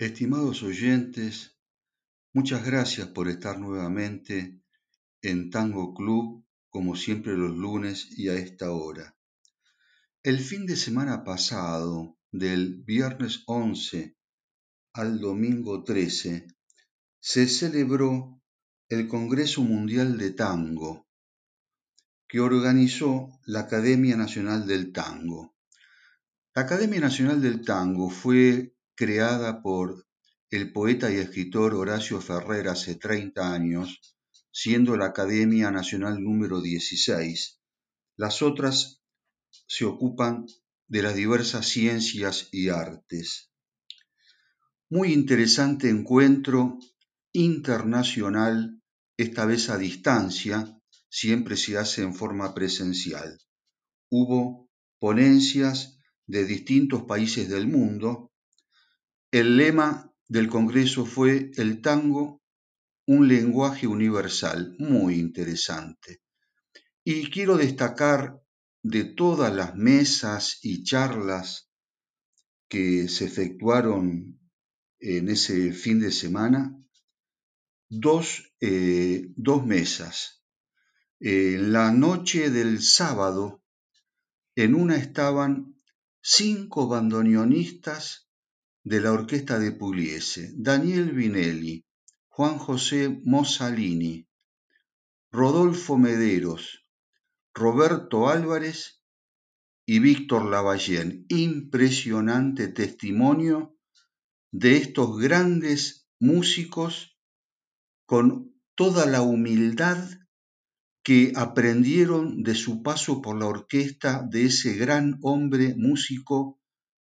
Estimados oyentes, muchas gracias por estar nuevamente en Tango Club, como siempre los lunes y a esta hora. El fin de semana pasado, del viernes 11 al domingo 13, se celebró el Congreso Mundial de Tango, que organizó la Academia Nacional del Tango. La Academia Nacional del Tango fue creada por el poeta y escritor Horacio Ferrer hace 30 años, siendo la Academia Nacional número 16. Las otras se ocupan de las diversas ciencias y artes. Muy interesante encuentro internacional, esta vez a distancia, siempre se hace en forma presencial. Hubo ponencias de distintos países del mundo. El lema del Congreso fue el tango, un lenguaje universal, muy interesante. Y quiero destacar de todas las mesas y charlas que se efectuaron en ese fin de semana, dos, eh, mesas. En la noche del sábado, en una estaban cinco bandoneonistas de la orquesta de Pugliese, Daniel Vinelli, Juan José Mossalini, Rodolfo Mederos, Roberto Álvarez y Víctor Lavallén. Impresionante testimonio de estos grandes músicos con toda la humildad que aprendieron de su paso por la orquesta de ese gran hombre músico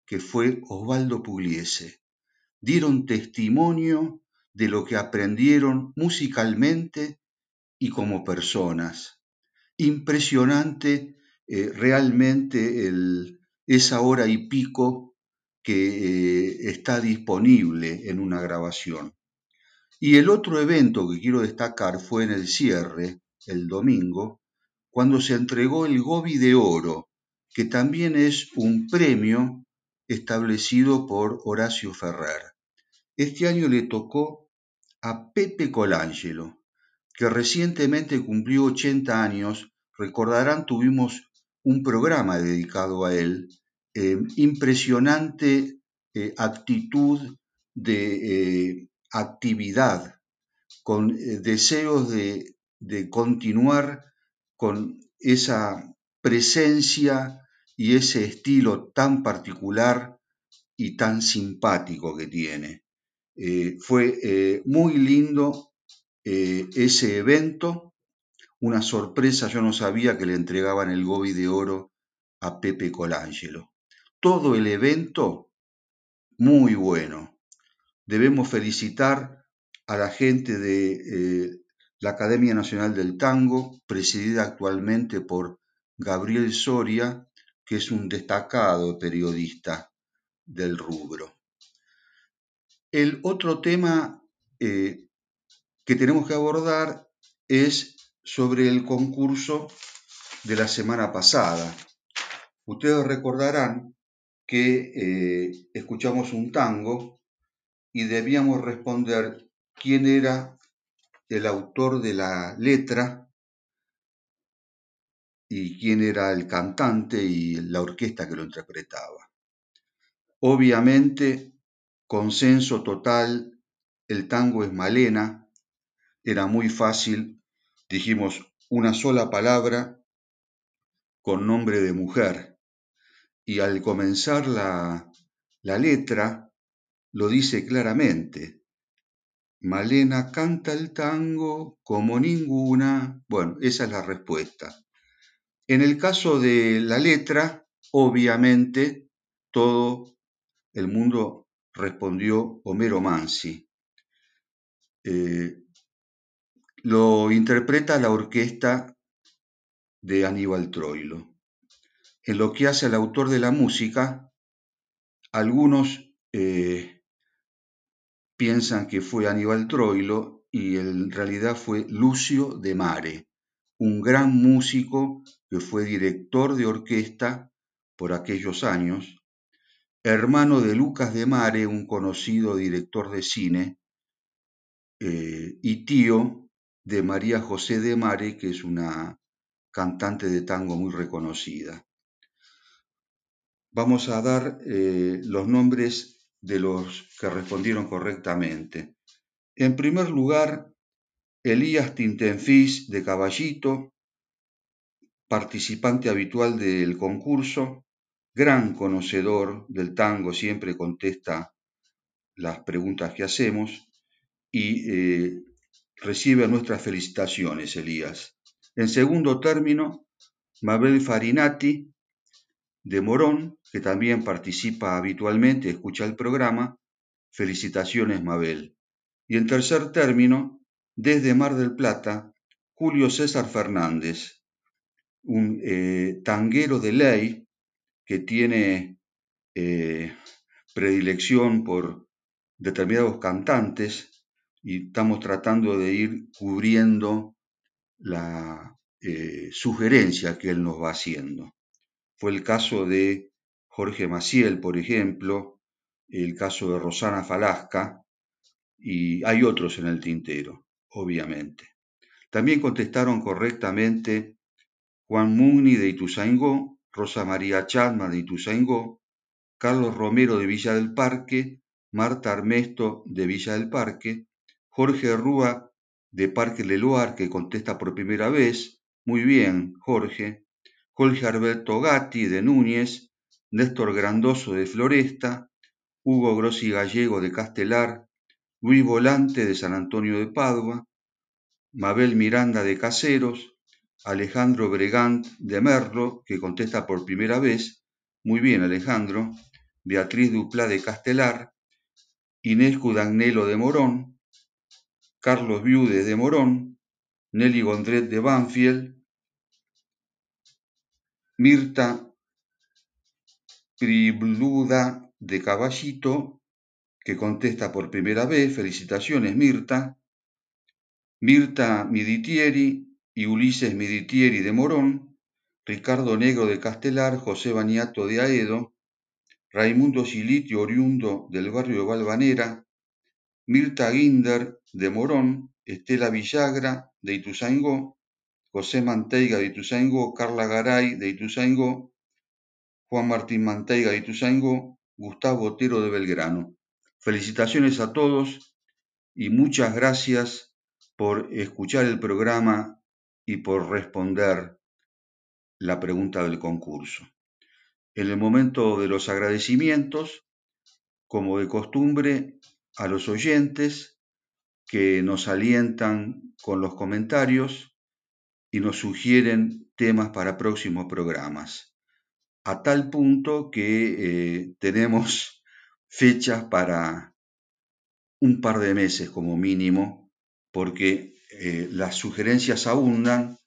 que fue Osvaldo Pugliese. Dieron testimonio de lo que aprendieron musicalmente y como personas impresionante eh, realmente esa hora y pico que eh, está disponible en una grabación. Y el otro evento que quiero destacar fue en el cierre, el domingo, cuando se entregó el Gobi de Oro, que también es un premio establecido por Horacio Ferrer. Este año le tocó a Pepe Colangelo, que recientemente cumplió 80 años, recordarán, tuvimos un programa dedicado a él, eh, impresionante eh, actitud de eh, actividad, con deseos de, de continuar con esa presencia y ese estilo tan particular y tan simpático que tiene. fue muy lindo eh, ese evento, una sorpresa, yo no sabía que le entregaban el Gobi de Oro a Pepe Colangelo. Todo el evento, muy bueno. Debemos felicitar a la gente de eh, la Academia Nacional del Tango, presidida actualmente por Gabriel Soria, que es un destacado periodista del rubro. El otro tema eh, que tenemos que abordar es sobre el concurso de la semana pasada. Ustedes recordarán que eh, escuchamos un tango y debíamos responder quién era el autor de la letra y quién era el cantante y la orquesta que lo interpretaba. Obviamente, consenso total, el tango es Malena, era muy fácil, dijimos una sola palabra con nombre de mujer. Y al comenzar la, la letra, lo dice claramente. Malena canta el tango como ninguna. Bueno, esa es la respuesta. En el caso de la letra, obviamente, todo el mundo respondió Homero Mansi. Eh, lo interpreta la orquesta de Aníbal Troilo. En lo que hace al autor de la música, algunos eh, piensan que fue Aníbal Troilo y en realidad fue Lucio de Mare, un gran músico que fue director de orquesta por aquellos años, hermano de Lucas de Mare, un conocido director de cine, eh, y tío de María José de Mare, que es una cantante de tango muy reconocida. Vamos a dar eh, los nombres de los que respondieron correctamente. En primer lugar, Elías Tintenfis de Caballito, participante habitual del concurso, gran conocedor del tango, siempre contesta las preguntas que hacemos y eh, recibe nuestras felicitaciones, Elías. En segundo término, Mabel Farinati de Morón, que también participa habitualmente, escucha el programa. Felicitaciones, Mabel. Y en tercer término, desde Mar del Plata, Julio César Fernández, un eh, tanguero de ley que tiene eh, predilección por determinados cantantes y estamos tratando de ir cubriendo la eh, sugerencia que él nos va haciendo. Fue el caso de Jorge Maciel, por ejemplo, el caso de Rosana Falasca, y hay otros en el tintero obviamente. También contestaron correctamente Juan Mugni de Ituzaingó, Rosa María Chadma de Ituzaingó, Carlos Romero de Villa del Parque, Marta Armesto de Villa del Parque, Jorge Rúa de Parque Leloir, que contesta por primera vez. Muy bien, Jorge. Jorge Alberto Gatti de Núñez, Néstor Grandoso de Floresta, Hugo Grossi Gallego de Castelar, Luis Volante de San Antonio de Padua, Mabel Miranda de Caseros, Alejandro Bregant de Merlo, que contesta por primera vez, muy bien Alejandro, Beatriz Duplá de Castelar, Inés Cudagnelo de Morón, Carlos Viude de Morón, Nelly Gondret de Banfield, Mirta Pribluda de Caballito que contesta por primera vez. Felicitaciones, Mirta. Mirta Miditieri y Ulises Miditieri de Morón, Ricardo Negro de Castelar, José Baniato de Aedo, Raimundo Silitio, oriundo del barrio de Valvanera, Mirta Guinder de Morón, Estela Villagra de Ituzaingó, José Manteiga de Ituzaingó, Carla Garay de Ituzaingó, Juan Martín Manteiga de Ituzaingó, Gustavo Otero de Belgrano. Felicitaciones a todos y muchas gracias por escuchar el programa y por responder la pregunta del concurso. En el momento de los agradecimientos, como de costumbre, a los oyentes que nos alientan con los comentarios y nos sugieren temas para próximos programas, a tal punto que eh, tenemos fechas para un par de meses como mínimo, porque eh, las sugerencias abundan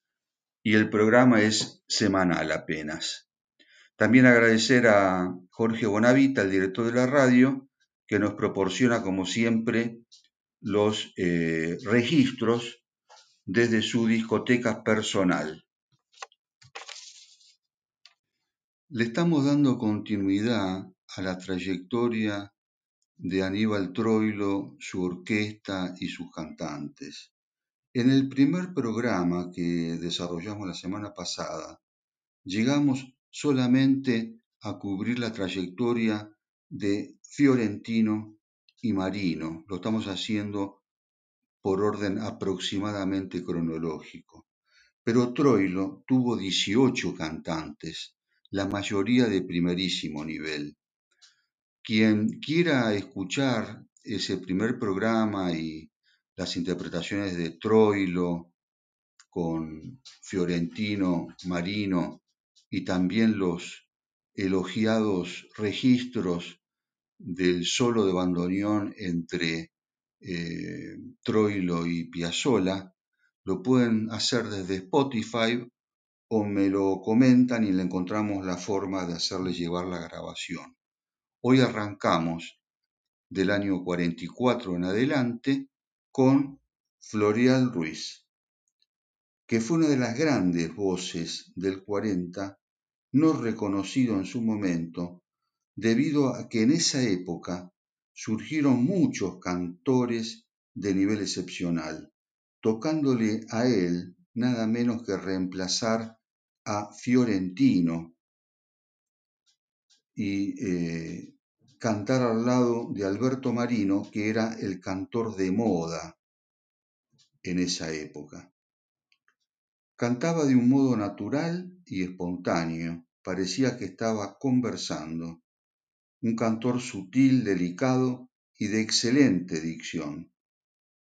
y el programa es semanal apenas. También agradecer a Jorge Bonavita, el director de la radio, que nos proporciona, como siempre, los eh, registros desde su discoteca personal. Le estamos dando continuidad a la trayectoria de Aníbal Troilo, su orquesta y sus cantantes. En el primer programa que desarrollamos la semana pasada, llegamos solamente a cubrir la trayectoria de Fiorentino y Marino. Lo estamos haciendo por orden aproximadamente cronológico. Pero Troilo tuvo 18 cantantes, la mayoría de primerísimo nivel. Quien quiera escuchar ese primer programa y las interpretaciones de Troilo con Fiorentino, Marino y también los elogiados registros del solo de bandoneón entre eh, Troilo y Piazzolla, lo pueden hacer desde Spotify o me lo comentan y le encontramos la forma de hacerles llevar la grabación. Hoy arrancamos del año 44 en adelante con Florial Ruiz, que fue una de las grandes voces del 40, no reconocido en su momento, debido a que en esa época surgieron muchos cantores de nivel excepcional, tocándole a él nada menos que reemplazar a Fiorentino y eh, cantar al lado de Alberto Marino, que era el cantor de moda en esa época. Cantaba de un modo natural y espontáneo, parecía que estaba conversando. Un cantor sutil, delicado y de excelente dicción.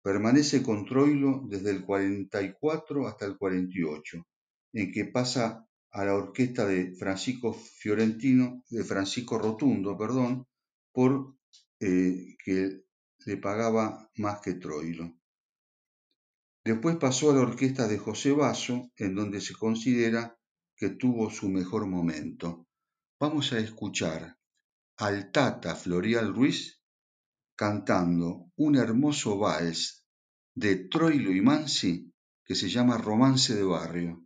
Permanece con Troilo desde el 44 hasta el 48, en que pasa a la orquesta de Francisco Fiorentino, de Francisco Rotundo, perdón, por eh, que le pagaba más que Troilo. Después pasó a la orquesta de José Basso, en donde se considera que tuvo su mejor momento. Vamos a escuchar al Tata Florial Ruiz cantando un hermoso vals de Troilo y Mansi que se llama Romance de Barrio.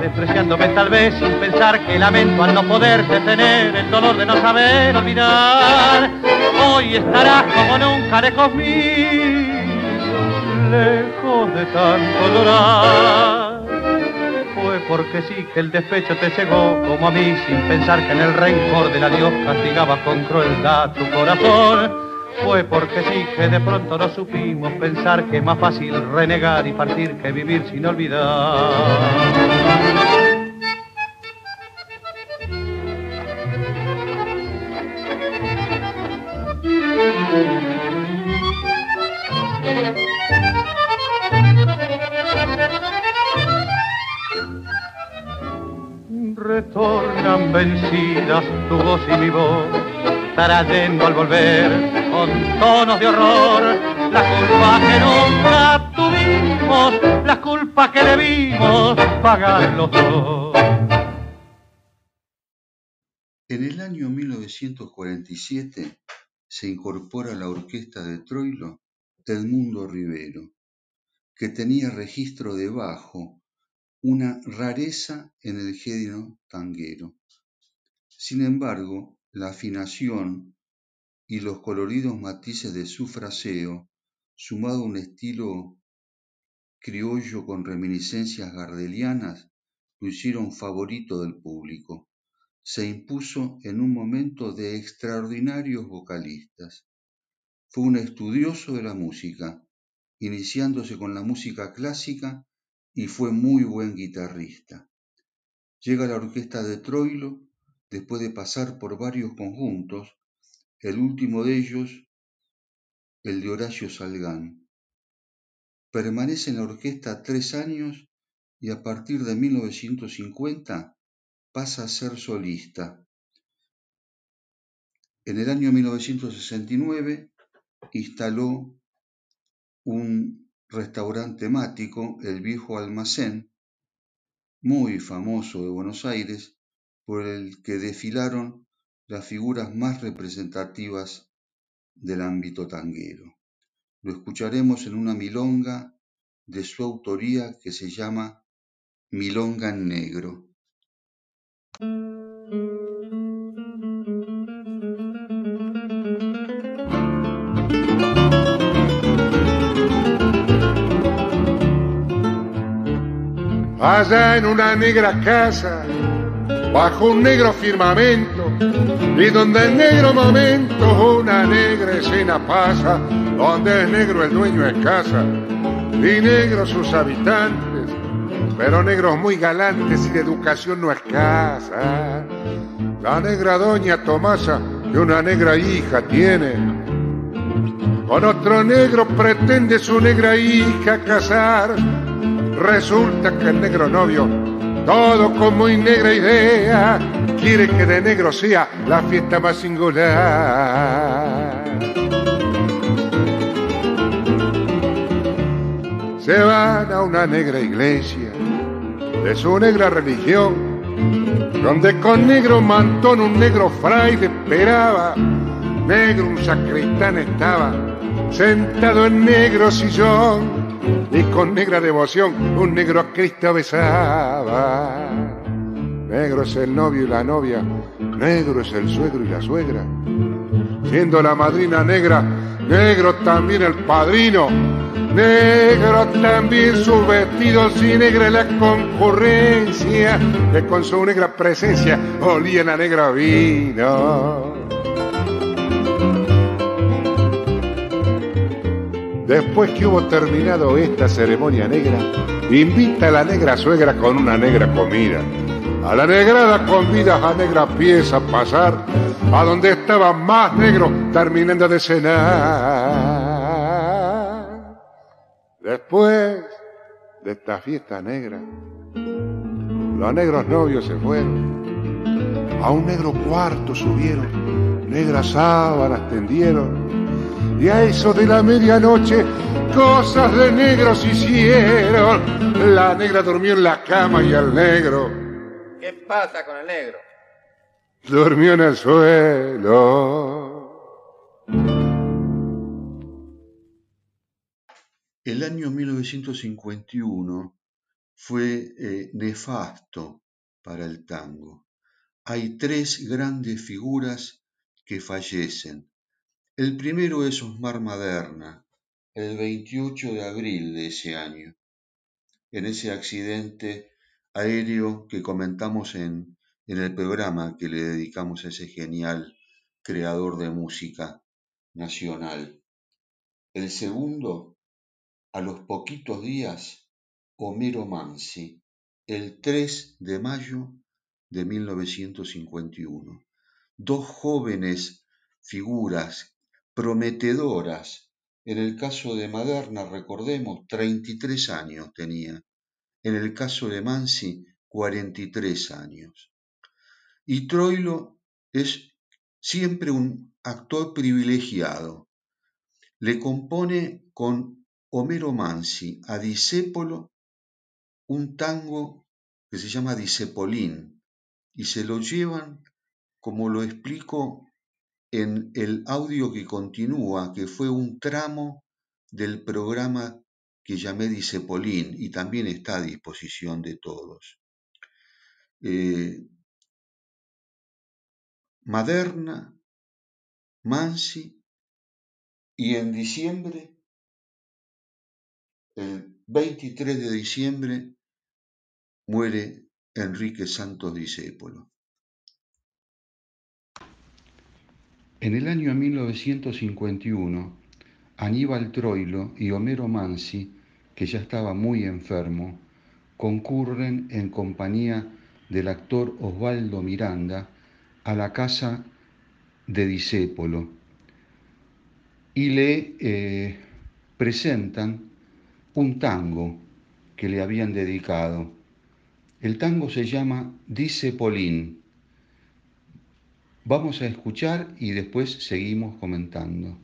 despreciándome tal vez sin pensar que lamento al no poder detener el dolor de no saber olvidar. Hoy estarás como nunca lejos mío, lejos de tanto llorar. Fue porque sí que el despecho te cegó como a mí sin pensar que en el rencor del adiós castigaba con crueldad tu corazón fue porque sí que de pronto no supimos pensar que es más fácil renegar y partir que vivir sin olvidar. Retornan vencidas tu voz y mi voz, trayendo al volver con tonos de horror, la culpa que nunca tuvimos, la culpa que debimos pagar los dos. En el año 1947 se incorpora a la orquesta de Troilo Edmundo Rivero, que tenía registro de bajo, una rareza en el género tanguero. Sin embargo, la afinación y los coloridos matices de su fraseo, sumado a un estilo criollo con reminiscencias gardelianas, lo hicieron favorito del público. Se impuso en un momento de extraordinarios vocalistas. Fue un estudioso de la música, iniciándose con la música clásica y fue muy buen guitarrista. Llega a la orquesta de Troilo después de pasar por varios conjuntos, el último de ellos, el de Horacio Salgán. Permanece en la orquesta tres años y a partir de 1950 pasa a ser solista. En el año 1969 instaló un restaurante temático, el Viejo Almacén, muy famoso de Buenos Aires, por el que desfilaron las figuras más representativas del ámbito tanguero. Lo escucharemos en una milonga de su autoría que se llama Milonga en Negro. allá en una negra casa, bajo un negro firmamento, y donde en negro momento una negra escena pasa, donde es negro el dueño es casa, y negros sus habitantes, pero negros muy galantes y de educación no escasa. La negra doña Tomasa, que una negra hija tiene, con otro negro pretende su negra hija casar Resulta que el negro novio, todo con muy negra idea, quiere que de negro sea la fiesta más singular. Se van a una negra iglesia de su negra religión, donde con negro mantón un negro fraile esperaba, negro un sacristán estaba, sentado en negro sillón y con negra devoción un negro a Cristo besaba. Negro es el novio y la novia, negro es el suegro y la suegra. Siendo la madrina negra, negro también el padrino, negro también sus vestidos y negra la concurrencia, que con su negra presencia olía la negra vino. Después que hubo terminado esta ceremonia negra, invita a la negra suegra con una negra comida. A la negrada convida a negra pieza a pasar a donde estaba más negro terminando de cenar. Después de esta fiesta negra, los negros novios se fueron. A un negro cuarto subieron, negras sábanas tendieron y a eso de la medianoche cosas de negros hicieron. La negra durmió en la cama y el negro. ¿Qué pasa con el negro? Durmió en el suelo. El año 1951 fue eh, nefasto para el tango. Hay tres grandes figuras que fallecen. El primero es Osmar Maderna, el 28 de abril de ese año, en ese accidente aéreo que comentamos en, en el programa que le dedicamos a ese genial creador de música nacional. El segundo, a los poquitos días, Homero Mansi, el 3 de mayo de 1951. Dos jóvenes figuras prometedoras. En el caso de Maderna, recordemos, 33 años tenía. En el caso de Mansi, 43 años. Y Troilo es siempre un actor privilegiado. Le compone con Homero Mansi a Disépolo un tango que se llama Disepolín y se lo llevan, como lo explico en el audio que continúa, que fue un tramo del programa que llamé Disepolín y también está a disposición de todos. Eh, Maderna, Mansi y en diciembre, el 23 de diciembre, muere Enrique Santos Discépolo. En el año 1951, Aníbal Troilo y Homero Mansi, que ya estaba muy enfermo, concurren en compañía del actor Osvaldo Miranda a la casa de Disépolo y le eh, presentan un tango que le habían dedicado. El tango se llama Disepolín. Vamos a escuchar y después seguimos comentando.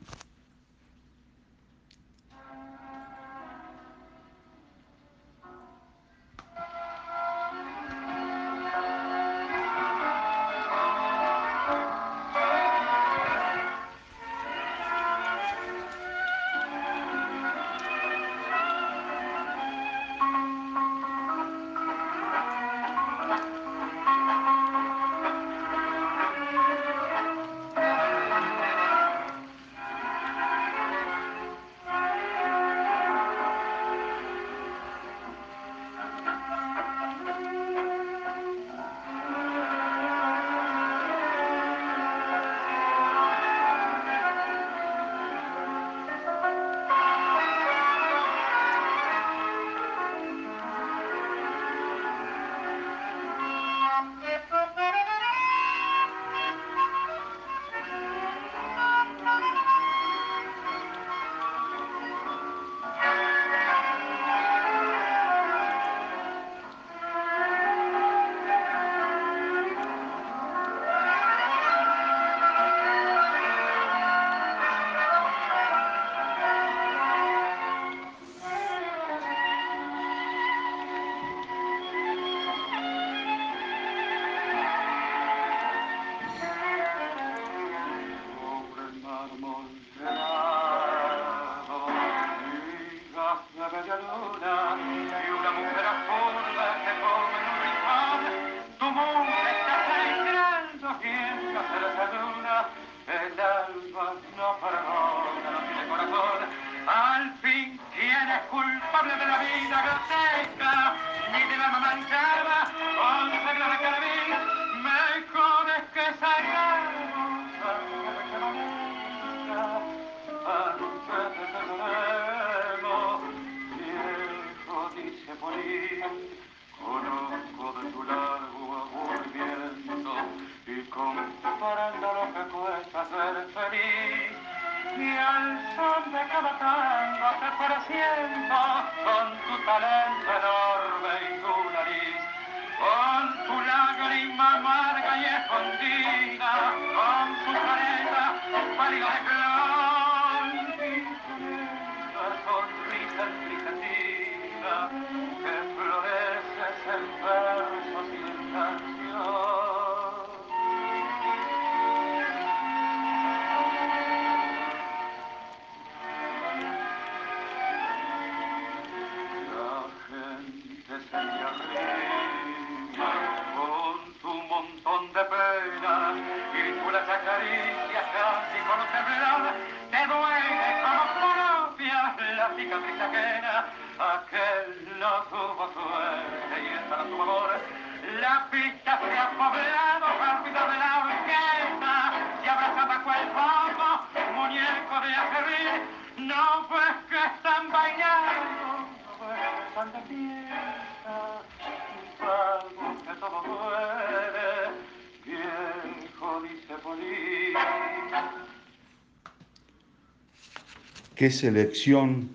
Qué selección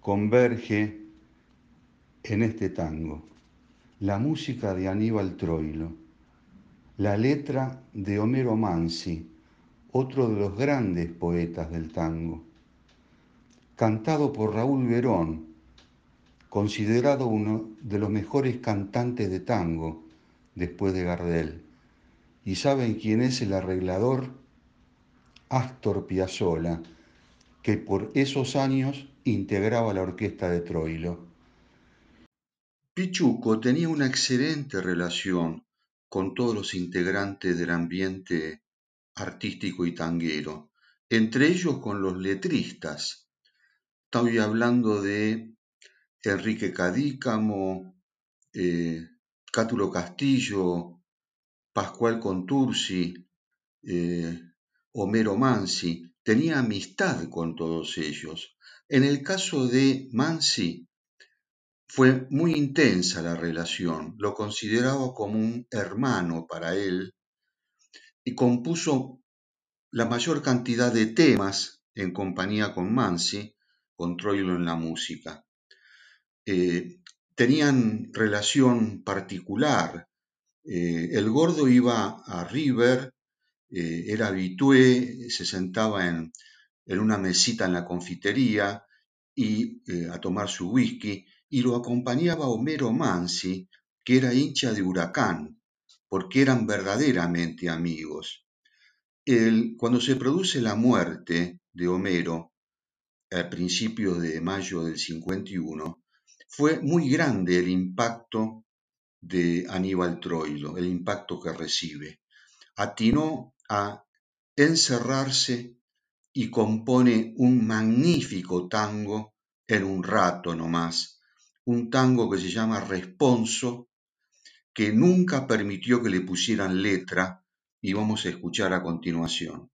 converge en este tango. La música de Aníbal Troilo, la letra de Homero Mansi, otro de los grandes poetas del tango, cantado por Raúl Verón, considerado uno de los mejores cantantes de tango después de Gardel. ¿Y saben quién es el arreglador? Astor Piazzolla, que por esos años integraba la orquesta de Troilo. Pichuco tenía una excelente relación con todos los integrantes del ambiente artístico y tanguero, entre ellos con los letristas. Estoy hablando de Enrique Cadícamo, eh, Cátulo Castillo, Pascual Contursi, eh, Homero Mansi, tenía amistad con todos ellos. En el caso de Mansi, fue muy intensa la relación, lo consideraba como un hermano para él y compuso la mayor cantidad de temas en compañía con Mansi, con Troilo en la música. Eh, tenían relación particular. Eh, el gordo iba a River, eh, era habitué, se sentaba en, una mesita en la confitería y a tomar su whisky, y lo acompañaba Homero Mansi, que era hincha de Huracán, porque eran verdaderamente amigos. El, cuando se produce la muerte de Homero, a principios de mayo del 51, fue muy grande el impacto de Aníbal Troilo, el impacto que recibe. Atinó a encerrarse y compone un magnífico tango en un rato nomás, un tango que se llama Responso, que nunca permitió que le pusieran letra y vamos a escuchar a continuación.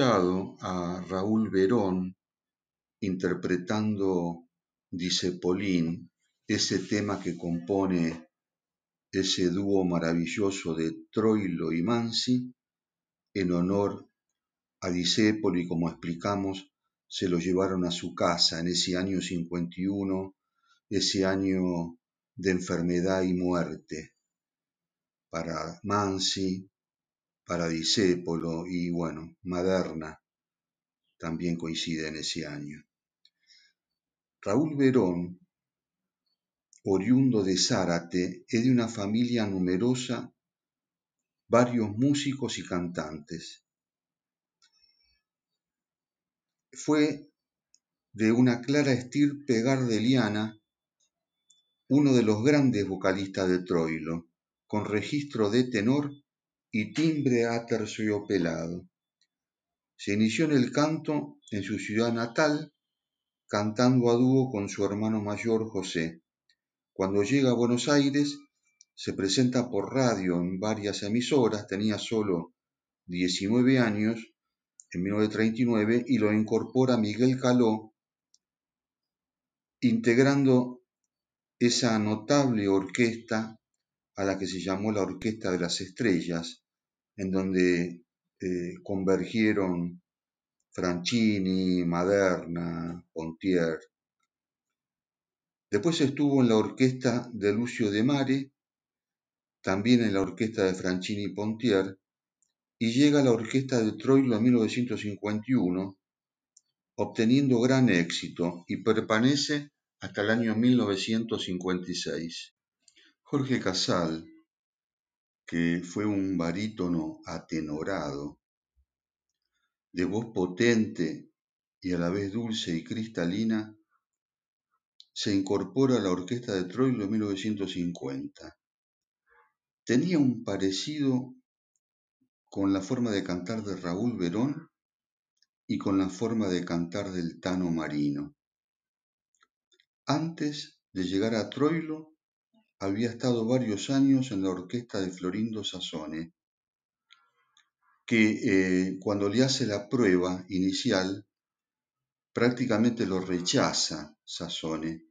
A Raúl Verón interpretando Dice Polín, ese tema que compone ese dúo maravilloso de Troilo y Mansi, en honor a Disépolo y como explicamos, se lo llevaron a su casa en ese año 51, ese año de enfermedad y muerte, para Mansi, para Disépolo y bueno, Maderna también coincide en ese año. Raúl Verón, oriundo de Zárate, es de una familia numerosa, varios músicos y cantantes. Fue de una clara estirpe gardeliana, uno de los grandes vocalistas de Troilo, con registro de tenor y timbre aterciopelado. Se inició en el canto en su ciudad natal, cantando a dúo con su hermano mayor José. Cuando llega a Buenos Aires, se presenta por radio en varias emisoras, tenía solo 19 años, en 1939, y lo incorpora Miguel Caló, integrando esa notable orquesta a la que se llamó la Orquesta de las Estrellas, en donde eh, convergieron Franchini, Maderna, Pontier. Después estuvo en la orquesta de Lucio de Mare, también en la orquesta de Franchini y Pontier, y llega a la orquesta de Troilo en 1951, obteniendo gran éxito y permanece hasta el año 1956. Jorge Casal, que fue un barítono atenorado, de voz potente y a la vez dulce y cristalina, se incorpora a la orquesta de Troilo en 1950. Tenía un parecido con la forma de cantar de Raúl Verón y con la forma de cantar del Tano Marino. Antes de llegar a Troilo, había estado varios años en la orquesta de Florindo Sassone, que eh, cuando le hace la prueba inicial prácticamente lo rechaza Sassone,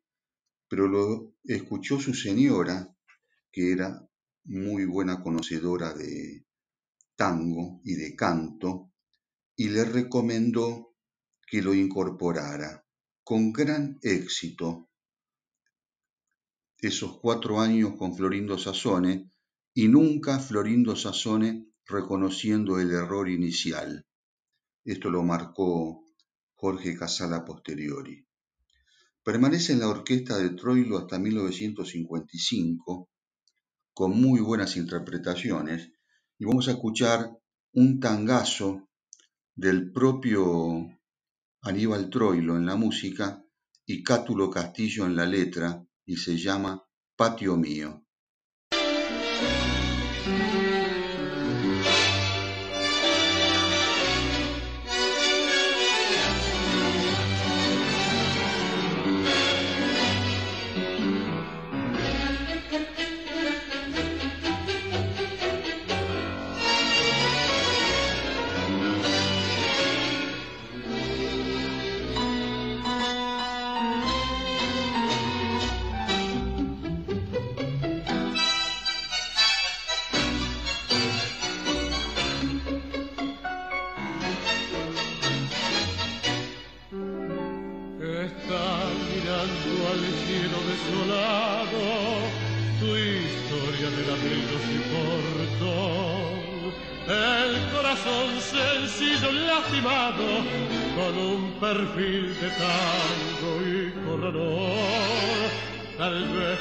pero lo escuchó su señora, que era muy buena conocedora de tango y de canto, y le recomendó que lo incorporara con gran éxito esos cuatro años con Florindo Sassone y nunca Florindo Sassone reconociendo el error inicial. Esto lo marcó Jorge Casala posteriori. Permanece en la orquesta de Troilo hasta 1955, con muy buenas interpretaciones, y vamos a escuchar un tangazo del propio Aníbal Troilo en la música y Cátulo Castillo en la letra, y se llama Patio Mío.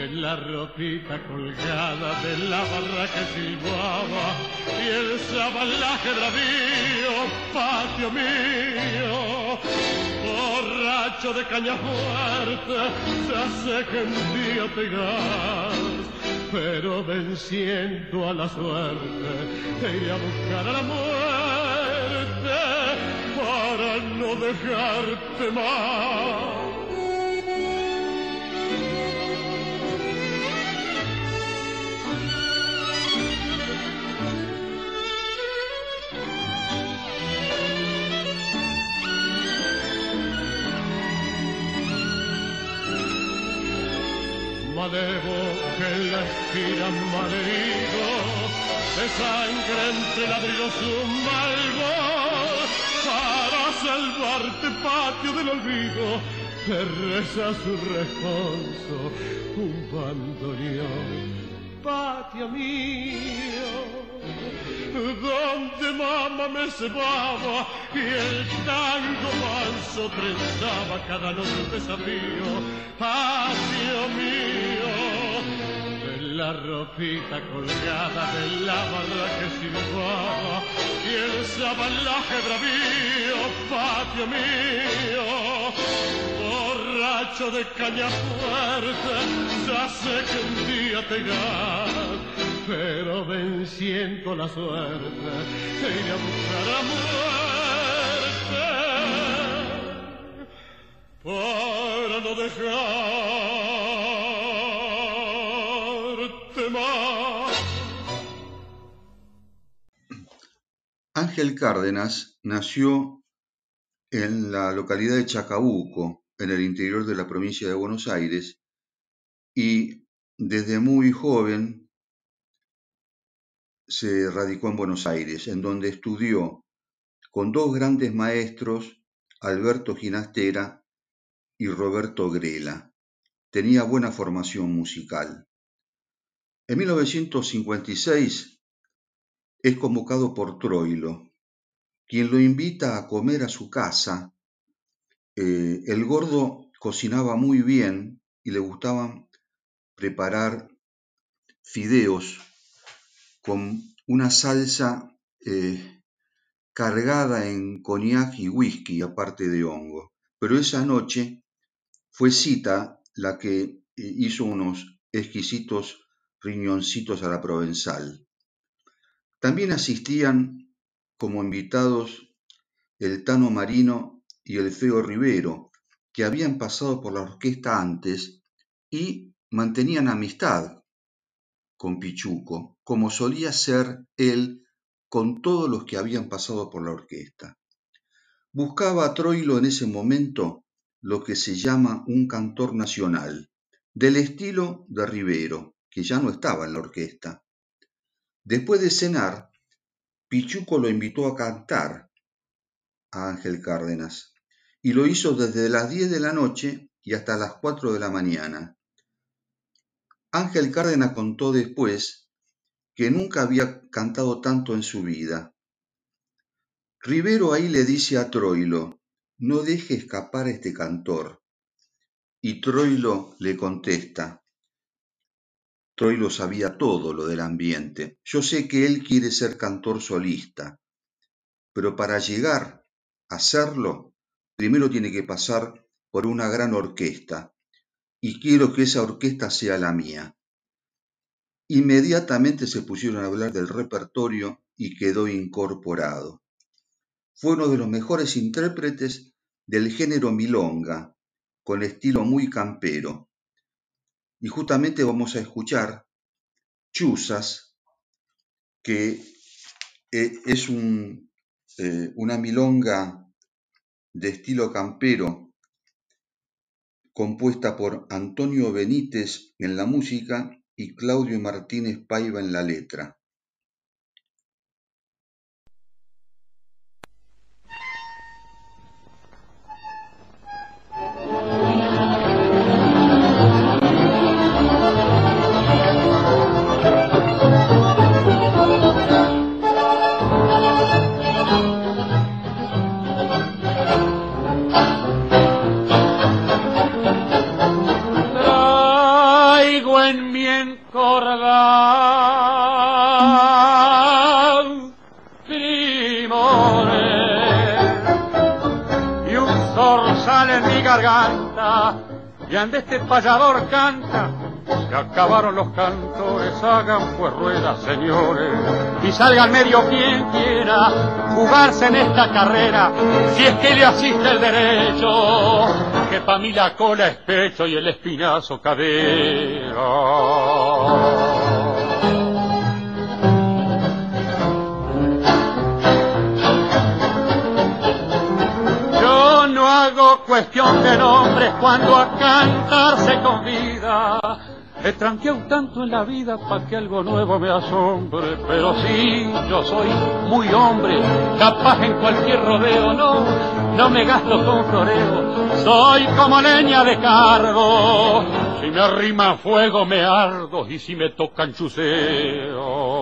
de la ropita colgada de la barra que silbaba y el sabalaje bravío, patio mío, borracho de caña fuerte, se hace día pegar pero venciendo a la suerte, te iré a buscar a la muerte para no dejarte más. Debo que la esquina malherido de sangre entre ladrillos un malvo para salvarte patio del olvido te reza su responso un bandoneón patio mío donde mamá me cebaba y el tango manso trenzaba cada noche un desafío, patio mío, de la ropita colgada de la barra que silbaba y el sabalaje bravío, patio mío, borracho de caña fuerte, ya sé que un día te pero venciendo la suerte, se iré a buscar a muerte para no dejarte más. Ángel Cárdenas nació en la localidad de Chacabuco, en el interior de la provincia de Buenos Aires, y desde muy joven se radicó en Buenos Aires, en donde estudió con dos grandes maestros, Alberto Ginastera y Roberto Grela. Tenía buena formación musical. En 1956 es convocado por Troilo, quien lo invita a comer a su casa. Eh, el gordo cocinaba muy bien y le gustaban preparar fideos con una salsa eh, cargada en coñac y whisky, aparte de hongo. Pero esa noche fue Cita la que eh, hizo unos exquisitos riñoncitos a la provenzal. También asistían como invitados el Tano Marino y el Feo Rivero, que habían pasado por la orquesta antes y mantenían amistad con Pichuco, como solía ser él con todos los que habían pasado por la orquesta. Buscaba a Troilo en ese momento lo que se llama un cantor nacional, del estilo de Rivero, que ya no estaba en la orquesta. Después de cenar, Pichuco lo invitó a cantar a Ángel Cárdenas, y lo hizo desde las 10 de la noche y hasta las 4 de la mañana, Ángel Cárdenas contó después que nunca había cantado tanto en su vida. Rivero ahí le dice a Troilo, no deje escapar a este cantor. Y Troilo le contesta, Troilo sabía todo lo del ambiente. Yo sé que él quiere ser cantor solista, pero para llegar a serlo, primero tiene que pasar por una gran orquesta, y quiero que esa orquesta sea la mía. Inmediatamente se pusieron a hablar del repertorio y quedó incorporado. Fue uno de los mejores intérpretes del género milonga, con estilo muy campero. Y justamente vamos a escuchar Chuzas, que eh, es eh, una milonga de estilo campero compuesta por Antonio Benítez en la música y Claudio Martínez Paiva en la letra. Y ande este payador canta, se acabaron los cantores, hagan pues ruedas, señores, y salga al medio quien quiera jugarse en esta carrera, si es que le asiste el derecho, que pa' mí la cola es pecho y el espinazo cadera. Hago cuestión de nombres cuando a cantar se convida. He tranqueado tanto en la vida para que algo nuevo me asombre, pero sí, yo soy muy hombre, capaz en cualquier rodeo, no, no me gasto con floreo, soy como leña de cargo, si me arrima fuego me ardo y si me tocan chuseo.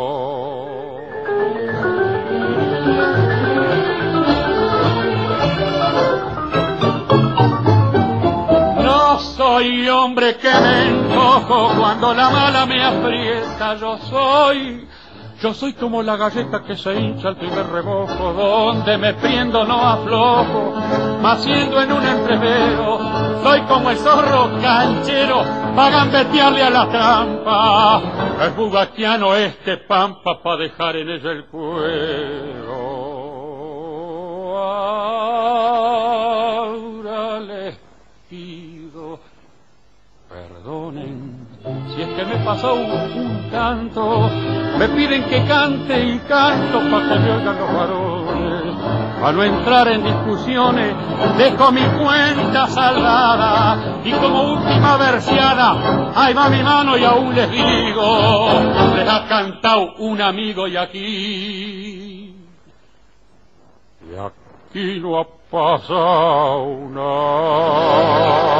Soy hombre que me encojo cuando la mala me aprieta, yo soy, yo soy como la galleta que se hincha al primer remojo, donde me priendo no aflojo, mas siendo en un entrevero, soy como el zorro canchero, para gambetearle a la trampa, el bugaquiano este pampa para dejar en ella el cuero. Si es que me pasó un, canto, me piden que cante y canto para que me oigan los varones. Para no entrar en discusiones, dejo mi cuenta saldada y como última versiana, ahí va mi mano y aún les digo, les ha cantado un amigo y aquí, y aquí no ha pasado nada.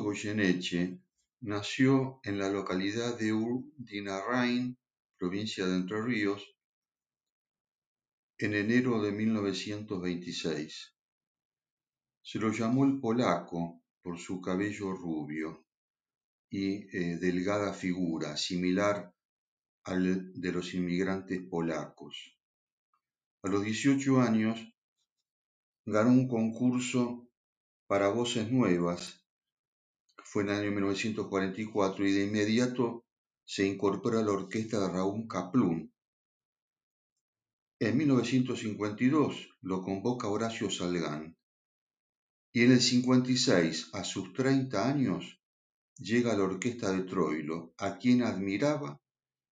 Goyeneche nació en la localidad de Urdinarrain, provincia de Entre Ríos, en enero de 1926. Se lo llamó el polaco por su cabello rubio y eh, delgada figura, similar al de los inmigrantes polacos. A los 18 años ganó un concurso para voces nuevas fue en el año 1944 y de inmediato se incorpora a la orquesta de Raúl Kaplun. En 1952 lo convoca Horacio Salgán y en el 56, a sus 30 años, llega a la orquesta de Troilo, a quien admiraba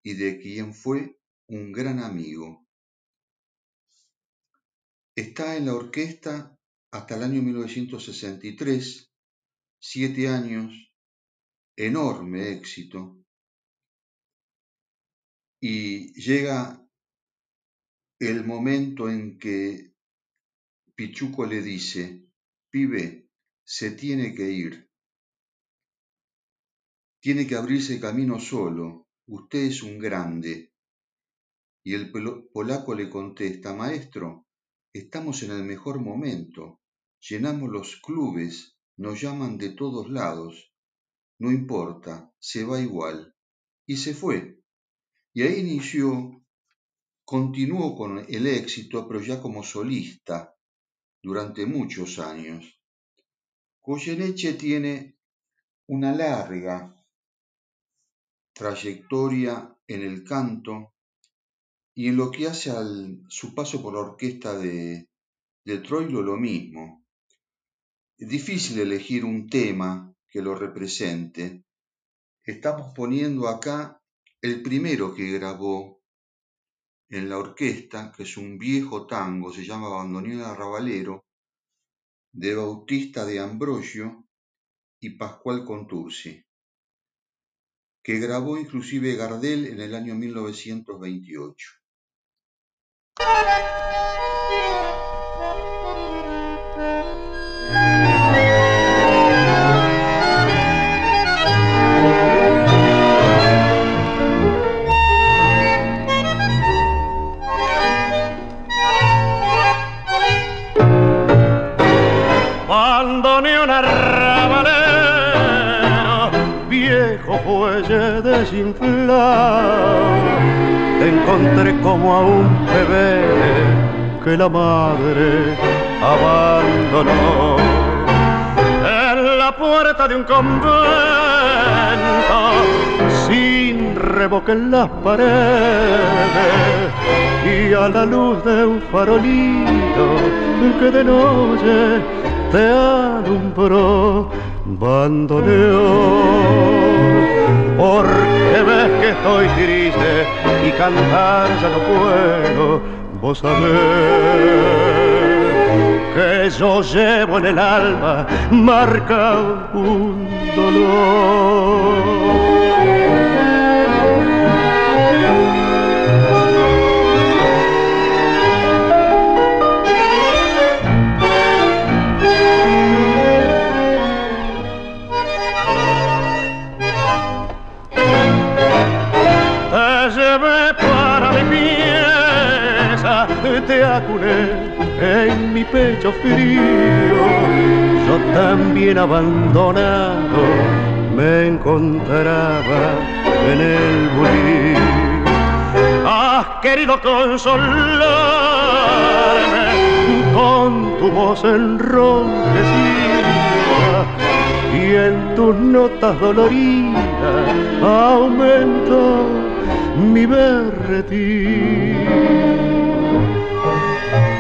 y de quien fue un gran amigo. Está en la orquesta hasta el año 1963 siete años, enorme éxito, y llega el momento en que Pichuco le dice, pibe, se tiene que ir, tiene que abrirse camino solo, usted es un grande. Y el polaco le contesta, maestro, estamos en el mejor momento, llenamos los clubes, nos llaman de todos lados. No importa, se va igual. Y se fue. Y ahí inició, continuó con el éxito, pero ya como solista, durante muchos años. Goyeneche tiene una larga trayectoria en el canto y en lo que hace al su paso por la orquesta de, de Troilo lo mismo difícil elegir un tema que lo represente. Estamos poniendo acá el primero que grabó en la orquesta, que es un viejo tango, se llama Bandonera Ravalero, de Bautista de Ambrosio y Pascual Contursi, que grabó inclusive Gardel en el año 1928. Que la madre abandonó. En la puerta de un convento, sin revoque en las paredes, y a la luz de un farolito que de noche te alumbró bandoneón porque ves que estoy triste y cantar ya no puedo vos sabés que yo llevo en el alma marca un dolor. Te acuné. en mi pecho frío. Yo también abandonado me encontraba en el bulín. Has querido consolarme con tu voz enronquecida y en tus notas doloridas aumentó mi berretín.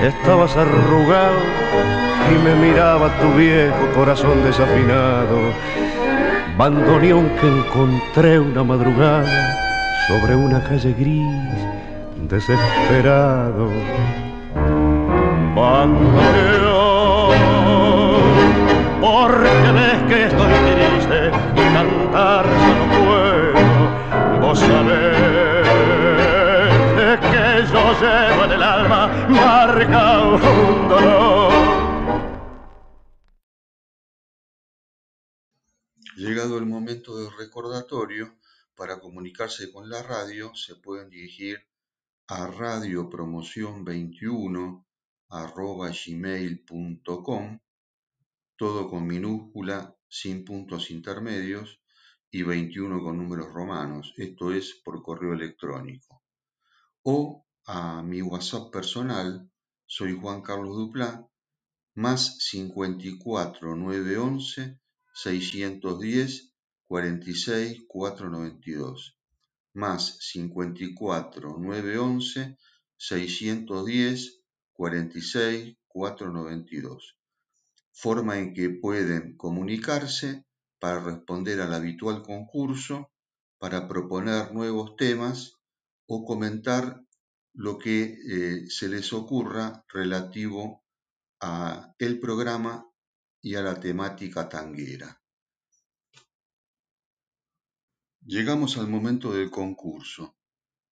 Estabas arrugado y me miraba tu viejo corazón desafinado. Bandoneón que encontré una madrugada sobre una calle gris, desesperado. Bandoneón, porque ves que estoy triste y cantar no puedo. Vos sabés llevo el alma marca un dolor. Llegado el momento del recordatorio, para comunicarse con la radio se pueden dirigir a radiopromoción21 arroba gmail.com, todo con minúscula, sin puntos intermedios y 21 con números romanos, esto es por correo electrónico o a mi WhatsApp personal, soy Juan Carlos Duplá, más 54 911 610 46 492, más 54 911 610 46 492. Forma en que pueden comunicarse para responder al habitual concurso, para proponer nuevos temas o comentar lo que eh, se les ocurra relativo a el programa y a la temática tanguera. Llegamos al momento del concurso.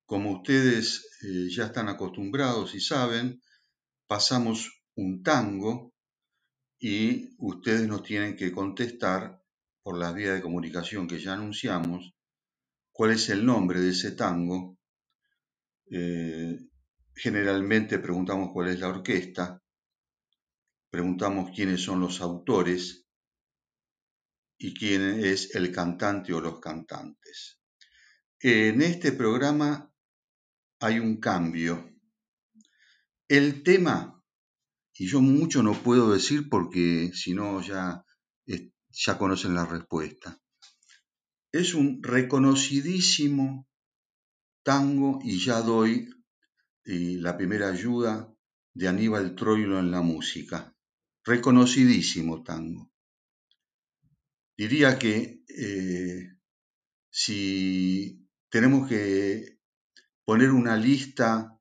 Como ustedes eh, ya están acostumbrados y saben, pasamos un tango y ustedes nos tienen que contestar por las vías de comunicación que ya anunciamos cuál es el nombre de ese tango eh, generalmente preguntamos cuál es la orquesta, preguntamos quiénes son los autores y quién es el cantante o los cantantes. En este programa hay un cambio. El tema, y yo mucho no puedo decir porque si no ya, ya conocen la respuesta, es un reconocidísimo tango y ya doy eh, la primera ayuda de Aníbal Troilo en la música. Reconocidísimo tango. Diría que eh, si tenemos que poner una lista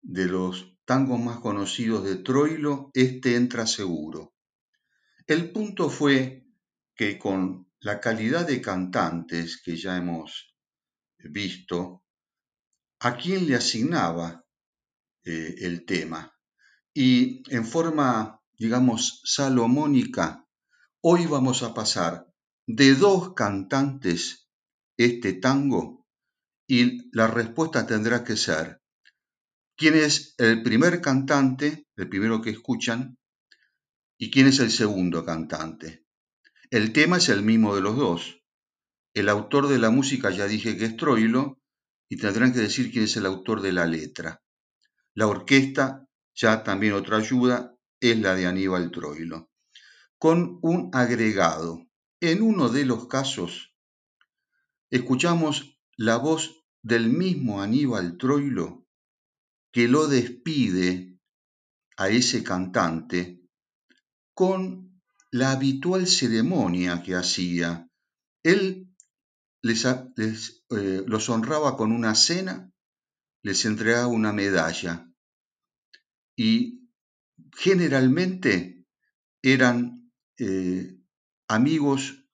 de los tangos más conocidos de Troilo, este entra seguro. El punto fue que con la calidad de cantantes que ya hemos visto, a quién le asignaba eh, el tema. Y en forma, digamos, salomónica, hoy vamos a pasar de dos cantantes este tango y la respuesta tendrá que ser quién es el primer cantante, el primero que escuchan, y quién es el segundo cantante. El tema es el mismo de los dos, el autor de la música ya dije que es Troilo, y tendrán que decir quién es el autor de la letra. La orquesta, ya también otra ayuda, es la de Aníbal Troilo. Con un agregado. En uno de los casos, escuchamos la voz del mismo Aníbal Troilo que lo despide a ese cantante con la habitual ceremonia que hacía. Él les, eh, los honraba con una cena, les entregaba una medalla y generalmente eran eh, amigos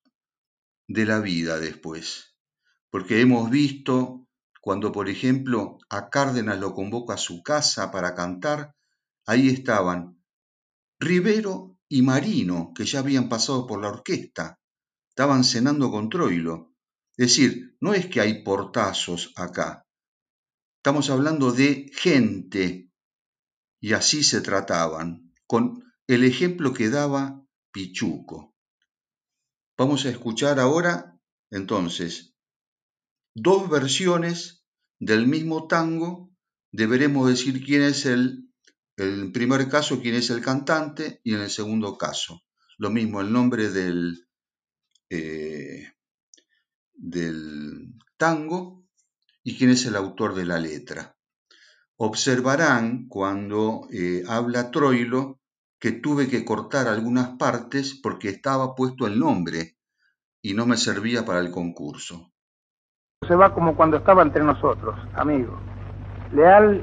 de la vida después, porque hemos visto cuando, por ejemplo, a Cárdenas lo convoca a su casa para cantar, ahí estaban Rivero y Marino, que ya habían pasado por la orquesta, estaban cenando con Troilo. Es decir, no es que hay portazos acá, estamos hablando de gente, y así se trataban, con el ejemplo que daba Pichuco. Vamos a escuchar ahora, entonces, dos versiones del mismo tango, deberemos decir quién es el, el primer caso, quién es el cantante, y en el segundo caso, lo mismo, el nombre del, eh, del tango y quién es el autor de la letra. Observarán cuando eh, habla Troilo que tuve que cortar algunas partes porque estaba puesto el nombre y no me servía para el concurso se va como cuando estaba entre nosotros, amigo. Leal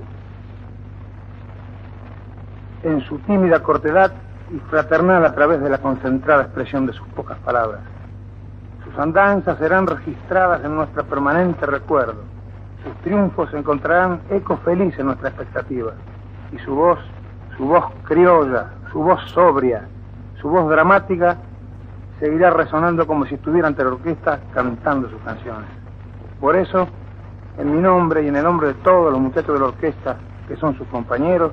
en su tímida cortedad y fraternal a través de la concentrada expresión de sus pocas palabras. Sus andanzas serán registradas en nuestro permanente recuerdo. Sus triunfos encontrarán eco feliz en nuestra expectativa. Y su voz, su voz criolla, su voz sobria, su voz dramática, seguirá resonando como si estuviera ante la orquesta cantando sus canciones. Por eso, en mi nombre y en el nombre de todos los muchachos de la orquesta, que son sus compañeros,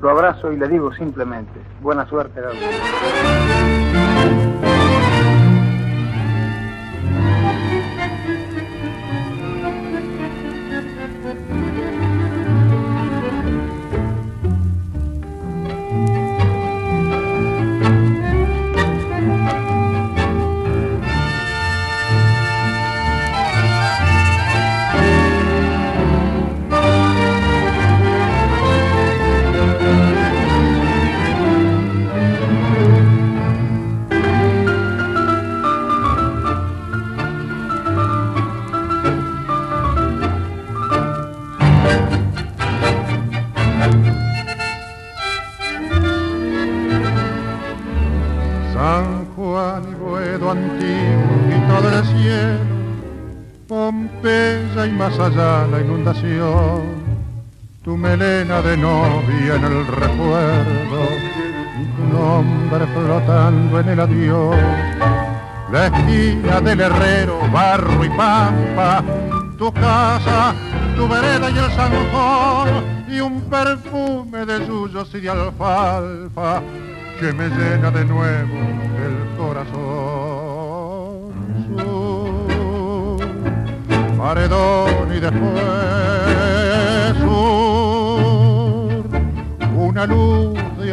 lo abrazo y le digo simplemente, buena suerte, tu de novia en el recuerdo, tu nombre flotando en el adiós, la esquina del herrero, barro y pampa, tu casa, tu vereda y el zanjón, y un perfume de yuyos y de alfalfa que me llena de nuevo el corazón. Su paredón y después una luz de.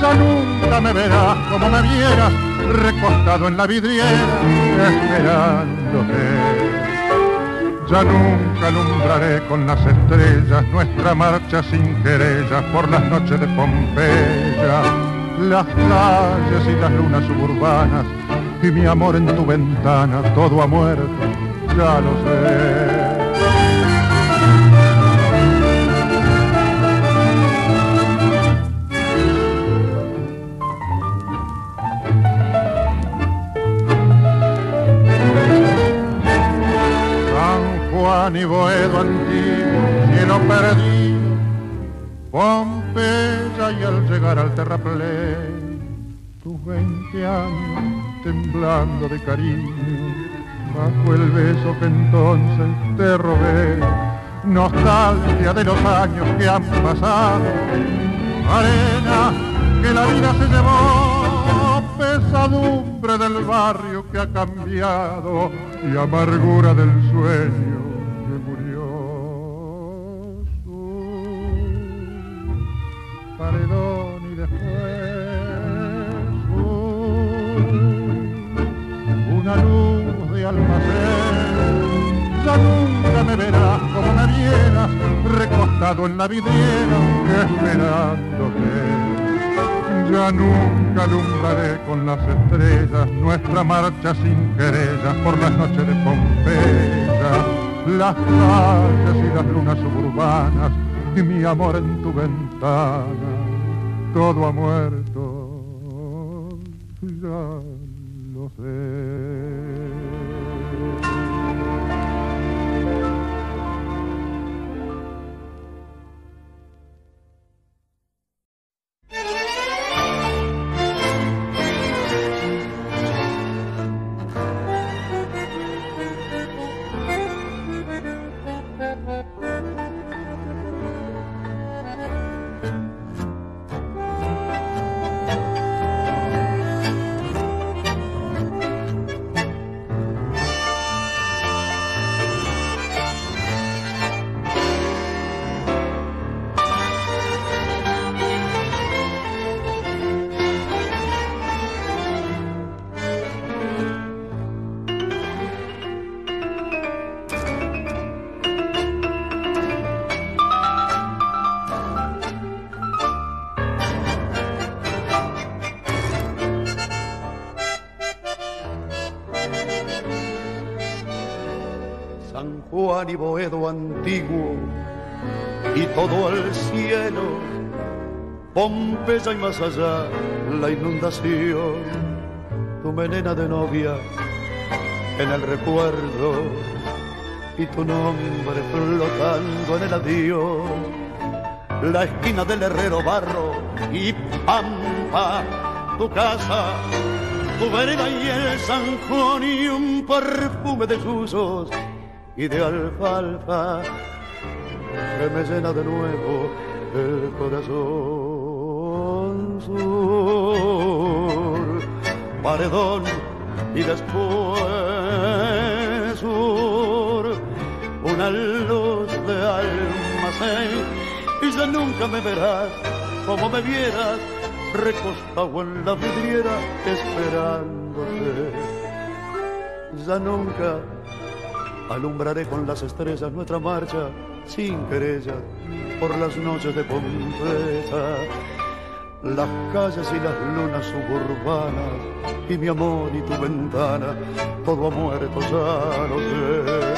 Ya nunca me verás como me vieras, recostado en la vidriera, esperándote. Ya nunca alumbraré con las estrellas nuestra marcha sin querellas por las noches de Pompeya, las calles y las lunas suburbanas y mi amor en tu ventana, todo ha muerto, ya lo sé. Boedo antiguo, cielo perdido, Pompeya y al llegar al terraplén, tus veinte años temblando de cariño, bajo el beso que entonces te robé, nostalgia de los años que han pasado, arena que la vida se llevó pesadumbre del barrio que ha cambiado y amargura del sueño paredón y después su, una luz de almacén. Ya nunca me verás como me vieras, recostado en la vidriera, esperándote ya nunca alumbraré con las estrellas nuestra marcha sin querellas por las noches de Pompeya, las calles y las lunas suburbanas y mi amor en tu ventana. Todo ha muerto, ya lo sé. Y Boedo antiguo y todo el cielo, Pompeya y más allá la inundación, tu melena de novia en el recuerdo y tu nombre flotando en el adiós, la esquina del herrero barro y pampa, tu casa, tu vereda y el zanjón y un perfume de usos y de alfalfa que me llena de nuevo el corazón sur, paredón y después sur, una luz de almacén y ya nunca me verás como me vieras recostado en la vidriera esperándote. Ya nunca alumbraré con las estrellas nuestra marcha sin querella por las noches de Pompeya, las calles y las lunas suburbanas y mi amor y tu ventana, todo ha muerto, ya lo sé.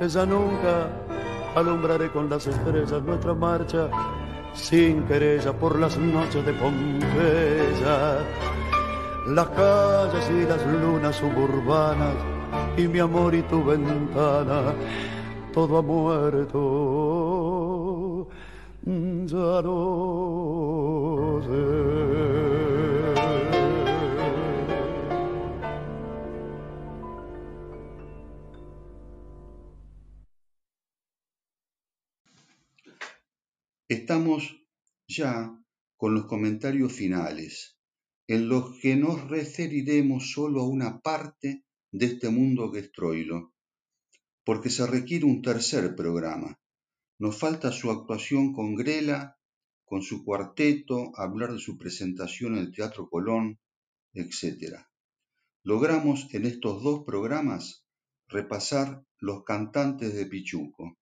ella nunca alumbraré con las estrellas nuestra marcha sin querella por las noches de Pompeya. Las calles y las lunas suburbanas y mi amor y tu ventana, todo ha muerto, ya no sé. Estamos ya con los comentarios finales, en los que nos referiremos solo a una parte de este mundo que es Troilo, porque se requiere un tercer programa. Nos falta su actuación con Grela, con su cuarteto, hablar de su presentación en el Teatro Colón, etc. Logramos en estos dos programas repasar los cantantes de Pichuco.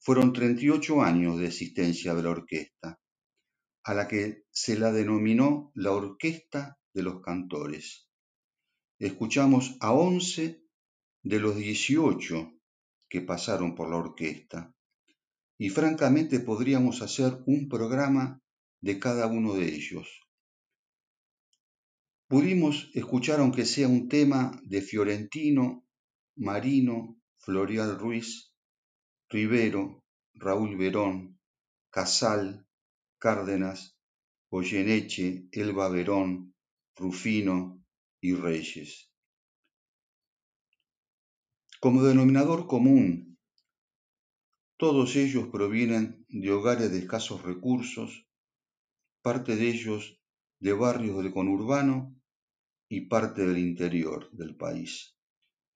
Fueron 38 años de existencia de la orquesta, a la que se la denominó la Orquesta de los Cantores. Escuchamos a 11 de los 18 que pasaron por la orquesta y francamente podríamos hacer un programa de cada uno de ellos. Pudimos escuchar aunque sea un tema de Fiorentino, Marino, Florial Ruiz, Rivero, Raúl Verón, Casal, Cárdenas, Goyeneche, Elba Verón, Rufino y Reyes. Como denominador común, todos ellos provienen de hogares de escasos recursos, parte de ellos de barrios del conurbano y parte del interior del país.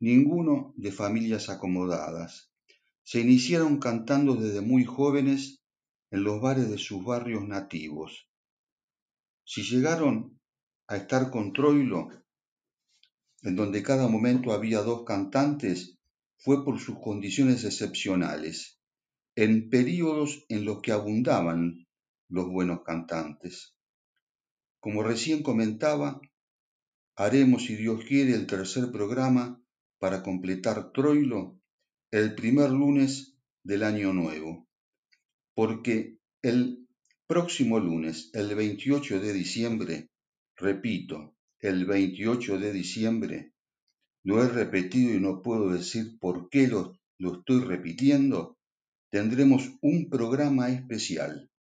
Ninguno de familias acomodadas. Se iniciaron cantando desde muy jóvenes en los bares de sus barrios nativos. Si llegaron a estar con Troilo, en donde cada momento había dos cantantes, fue por sus condiciones excepcionales, en períodos en los que abundaban los buenos cantantes. Como recién comentaba, haremos, si Dios quiere, el tercer programa para completar Troilo el primer lunes del año nuevo, porque el próximo lunes, el 28 de diciembre, repito, el 28 de diciembre, lo he repetido y no puedo decir por qué lo, lo estoy repitiendo, tendremos un programa especial.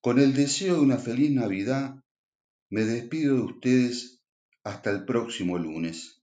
Con el deseo de una feliz Navidad, me despido de ustedes hasta el próximo lunes.